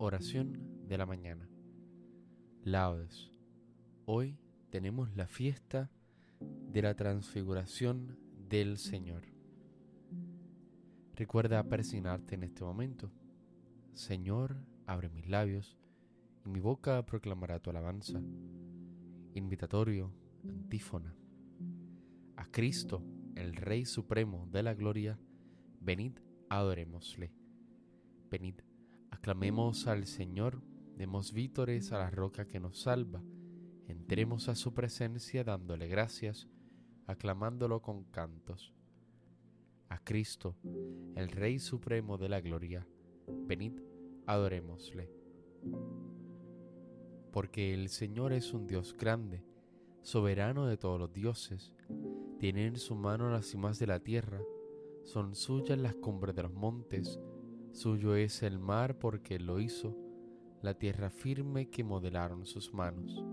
Oración de la mañana. Laudes. Hoy tenemos la fiesta de la transfiguración del Señor. Recuerda persignarte en este momento. Señor, abre mis labios y mi boca proclamará tu alabanza. Invitatorio, antífona. A Cristo, el Rey Supremo de la Gloria, venid, adorémosle. Venid, Aclamemos al Señor, demos vítores a la roca que nos salva, entremos a su presencia dándole gracias, aclamándolo con cantos. A Cristo, el Rey Supremo de la Gloria, venid, adorémosle. Porque el Señor es un Dios grande, soberano de todos los dioses, tiene en su mano las cimas de la tierra, son suyas las cumbres de los montes, Suyo es el mar porque lo hizo, la tierra firme que modelaron sus manos.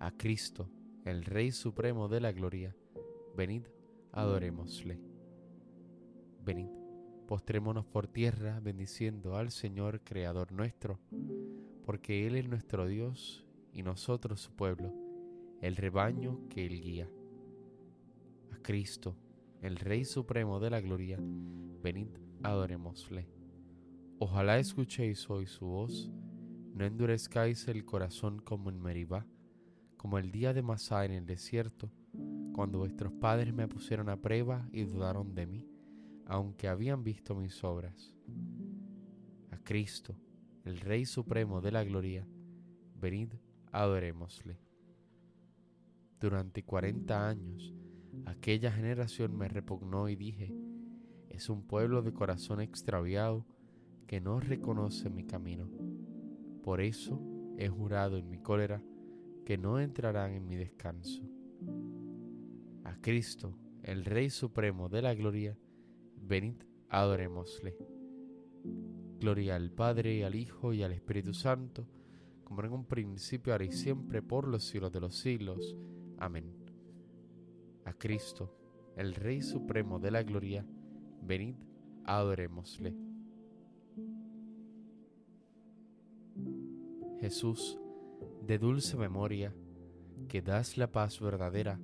A Cristo, el Rey Supremo de la Gloria, venid, adorémosle. Venid, postrémonos por tierra bendiciendo al Señor Creador nuestro, porque Él es nuestro Dios y nosotros su pueblo, el rebaño que Él guía. A Cristo, el Rey Supremo de la Gloria, venid, adorémosle. Ojalá escuchéis hoy su voz, no endurezcáis el corazón como en Meribá, como el día de Masá en el desierto, cuando vuestros padres me pusieron a prueba y dudaron de mí, aunque habían visto mis obras. A Cristo, el Rey Supremo de la Gloria, venid, adorémosle. Durante cuarenta años, aquella generación me repugnó y dije, es un pueblo de corazón extraviado que no reconoce mi camino. Por eso he jurado en mi cólera que no entrarán en mi descanso. A Cristo, el Rey Supremo de la Gloria, venid, adorémosle. Gloria al Padre, al Hijo y al Espíritu Santo, como en un principio, ahora y siempre, por los siglos de los siglos. Amén. A Cristo, el Rey Supremo de la Gloria, Venid, adorémosle. Jesús, de dulce memoria, que das la paz verdadera,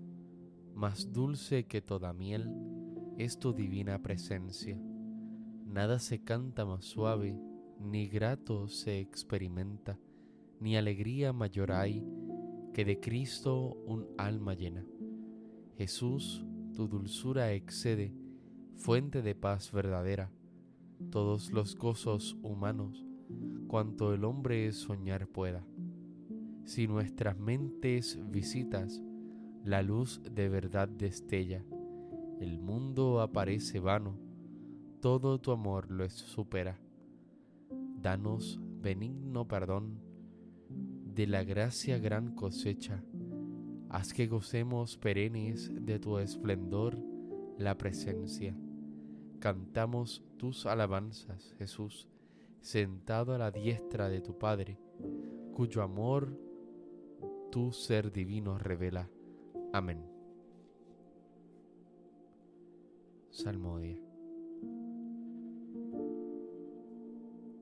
más dulce que toda miel es tu divina presencia. Nada se canta más suave, ni grato se experimenta, ni alegría mayor hay que de Cristo un alma llena. Jesús, tu dulzura excede fuente de paz verdadera, todos los gozos humanos, cuanto el hombre soñar pueda. Si nuestras mentes visitas, la luz de verdad destella, el mundo aparece vano, todo tu amor lo supera. Danos benigno perdón de la gracia gran cosecha, haz que gocemos perennes de tu esplendor la presencia cantamos tus alabanzas, Jesús, sentado a la diestra de tu Padre, cuyo amor tu ser divino revela. Amén. Salmodia.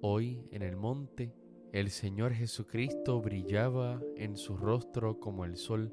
Hoy en el monte el Señor Jesucristo brillaba en su rostro como el sol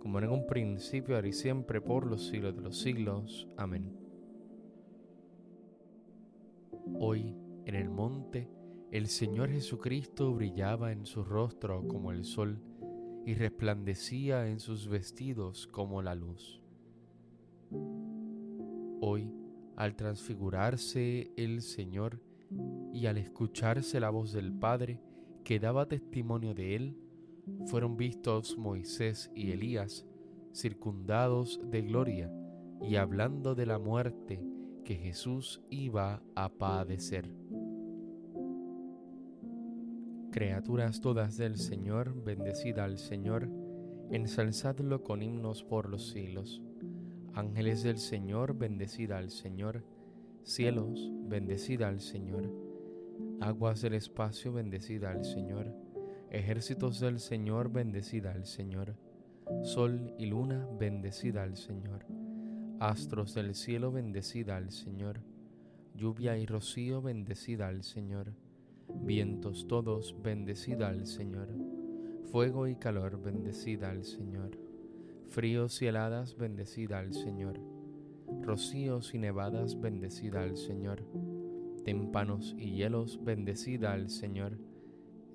como en un principio, ahora y siempre, por los siglos de los siglos. Amén. Hoy, en el monte, el Señor Jesucristo brillaba en su rostro como el sol y resplandecía en sus vestidos como la luz. Hoy, al transfigurarse el Señor y al escucharse la voz del Padre que daba testimonio de él, fueron vistos Moisés y Elías circundados de gloria y hablando de la muerte que Jesús iba a padecer. Criaturas todas del Señor, bendecida al Señor, ensalzadlo con himnos por los siglos. Ángeles del Señor, bendecida al Señor. Cielos, bendecida al Señor. Aguas del espacio, bendecida al Señor. Ejércitos del Señor, bendecida al Señor. Sol y luna, bendecida al Señor. Astros del cielo, bendecida al Señor. Lluvia y rocío, bendecida al Señor vientos todos, bendecida al Señor. Fuego y calor, bendecida al Señor. Fríos y heladas, bendecida al Señor. Rocíos y nevadas, bendecida al Señor. Témpanos y hielos, bendecida al Señor.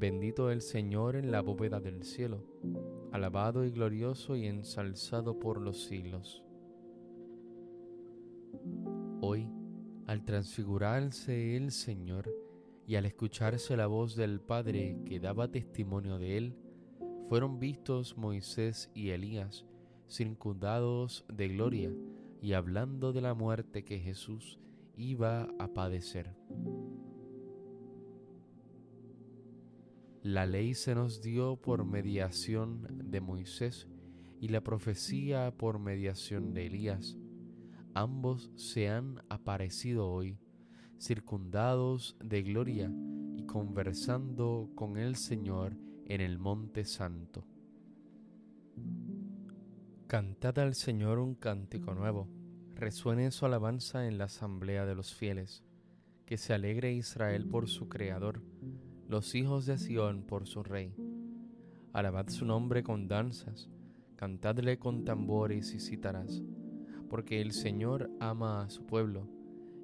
Bendito el Señor en la bóveda del cielo, alabado y glorioso y ensalzado por los siglos. Hoy, al transfigurarse el Señor y al escucharse la voz del Padre que daba testimonio de él, fueron vistos Moisés y Elías circundados de gloria y hablando de la muerte que Jesús iba a padecer. La ley se nos dio por mediación de Moisés y la profecía por mediación de Elías. Ambos se han aparecido hoy, circundados de gloria y conversando con el Señor en el monte santo. Cantad al Señor un cántico nuevo, resuene su alabanza en la asamblea de los fieles, que se alegre Israel por su Creador, los hijos de Sión por su Rey. Alabad su nombre con danzas, cantadle con tambores y cítaras, porque el Señor ama a su pueblo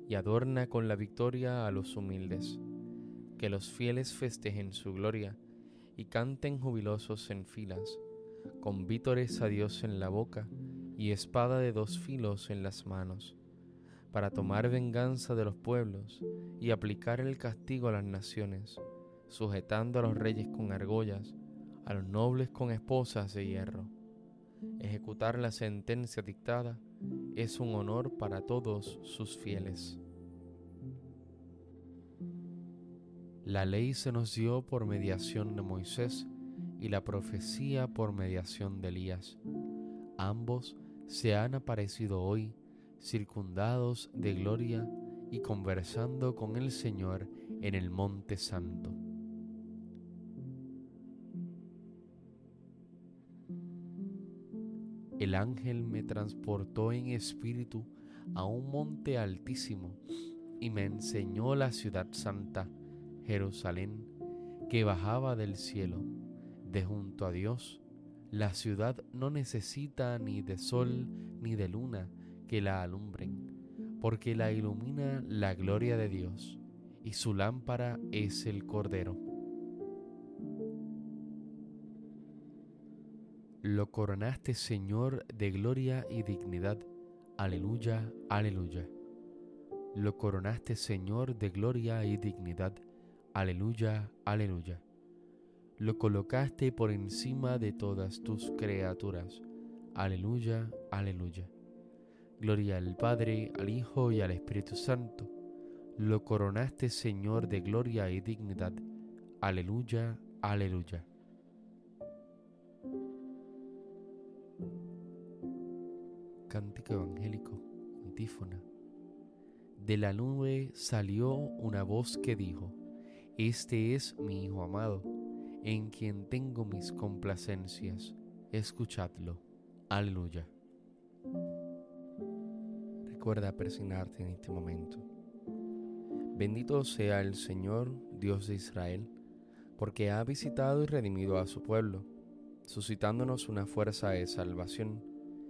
y adorna con la victoria a los humildes. Que los fieles festejen su gloria y canten jubilosos en filas, con vítores a Dios en la boca y espada de dos filos en las manos, para tomar venganza de los pueblos y aplicar el castigo a las naciones, sujetando a los reyes con argollas, a los nobles con esposas de hierro. Ejecutar la sentencia dictada es un honor para todos sus fieles. La ley se nos dio por mediación de Moisés y la profecía por mediación de Elías. Ambos se han aparecido hoy, circundados de gloria y conversando con el Señor en el Monte Santo. El ángel me transportó en espíritu a un monte altísimo y me enseñó la ciudad santa Jerusalén, que bajaba del cielo, de junto a Dios. La ciudad no necesita ni de sol ni de luna que la alumbren, porque la ilumina la gloria de Dios, y su lámpara es el Cordero. Lo coronaste, Señor, de gloria y dignidad. Aleluya, aleluya. Lo coronaste, Señor, de gloria y dignidad. Aleluya, aleluya. Lo colocaste por encima de todas tus criaturas. Aleluya, aleluya. Gloria al Padre, al Hijo y al Espíritu Santo. Lo coronaste, Señor, de gloria y dignidad. Aleluya, aleluya. Cántico evangélico, antífona. De la nube salió una voz que dijo, Este es mi Hijo amado, en quien tengo mis complacencias. Escuchadlo. Aleluya. Recuerda persignarte en este momento. Bendito sea el Señor, Dios de Israel, porque ha visitado y redimido a su pueblo, suscitándonos una fuerza de salvación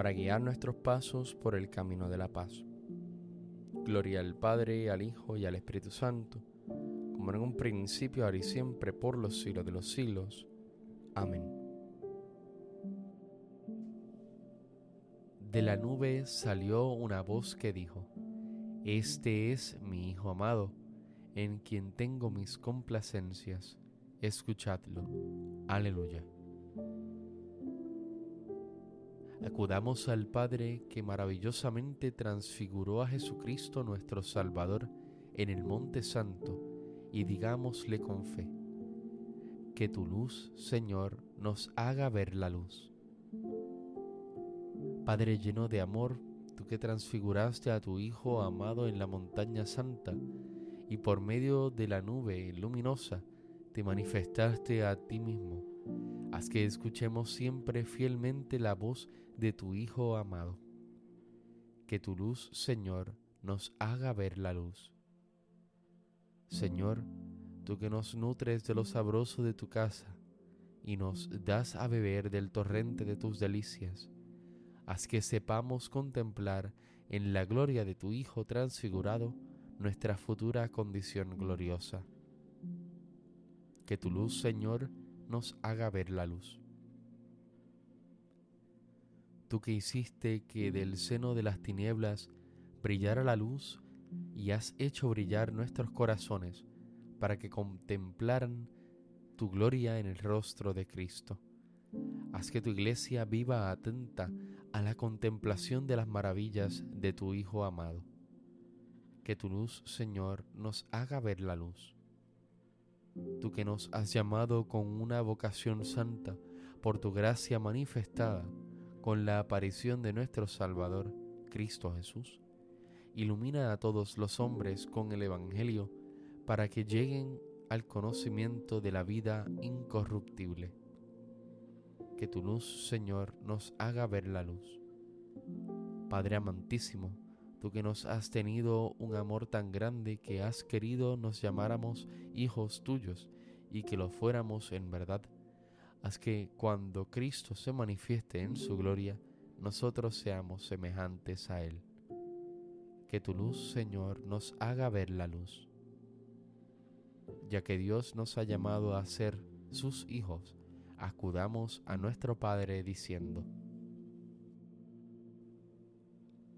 para guiar nuestros pasos por el camino de la paz. Gloria al Padre, al Hijo y al Espíritu Santo, como en un principio, ahora y siempre, por los siglos de los siglos. Amén. De la nube salió una voz que dijo, Este es mi Hijo amado, en quien tengo mis complacencias. Escuchadlo. Aleluya. Acudamos al Padre que maravillosamente transfiguró a Jesucristo nuestro Salvador en el Monte Santo y digámosle con fe, que tu luz, Señor, nos haga ver la luz. Padre lleno de amor, tú que transfiguraste a tu Hijo amado en la montaña santa y por medio de la nube luminosa te manifestaste a ti mismo, haz que escuchemos siempre fielmente la voz de tu Hijo amado. Que tu luz, Señor, nos haga ver la luz. Señor, tú que nos nutres de lo sabroso de tu casa y nos das a beber del torrente de tus delicias, haz que sepamos contemplar en la gloria de tu Hijo transfigurado nuestra futura condición gloriosa. Que tu luz, Señor, nos haga ver la luz tú que hiciste que del seno de las tinieblas brillara la luz y has hecho brillar nuestros corazones para que contemplaran tu gloria en el rostro de Cristo. Haz que tu iglesia viva atenta a la contemplación de las maravillas de tu Hijo amado. Que tu luz, Señor, nos haga ver la luz. Tú que nos has llamado con una vocación santa por tu gracia manifestada, con la aparición de nuestro Salvador, Cristo Jesús. Ilumina a todos los hombres con el Evangelio para que lleguen al conocimiento de la vida incorruptible. Que tu luz, Señor, nos haga ver la luz. Padre amantísimo, tú que nos has tenido un amor tan grande que has querido nos llamáramos hijos tuyos y que lo fuéramos en verdad Haz que cuando Cristo se manifieste en su gloria, nosotros seamos semejantes a Él. Que tu luz, Señor, nos haga ver la luz. Ya que Dios nos ha llamado a ser sus hijos, acudamos a nuestro Padre diciendo,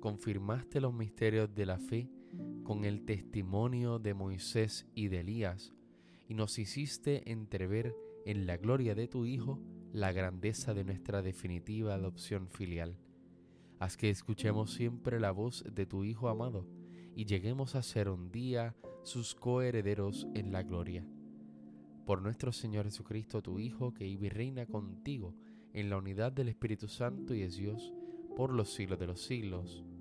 confirmaste los misterios de la fe con el testimonio de Moisés y de Elías, y nos hiciste entrever en la gloria de tu Hijo la grandeza de nuestra definitiva adopción filial. Haz que escuchemos siempre la voz de tu Hijo amado y lleguemos a ser un día sus coherederos en la gloria. Por nuestro Señor Jesucristo, tu Hijo, que vive y reina contigo en la unidad del Espíritu Santo y es Dios, por los siglos de los siglos.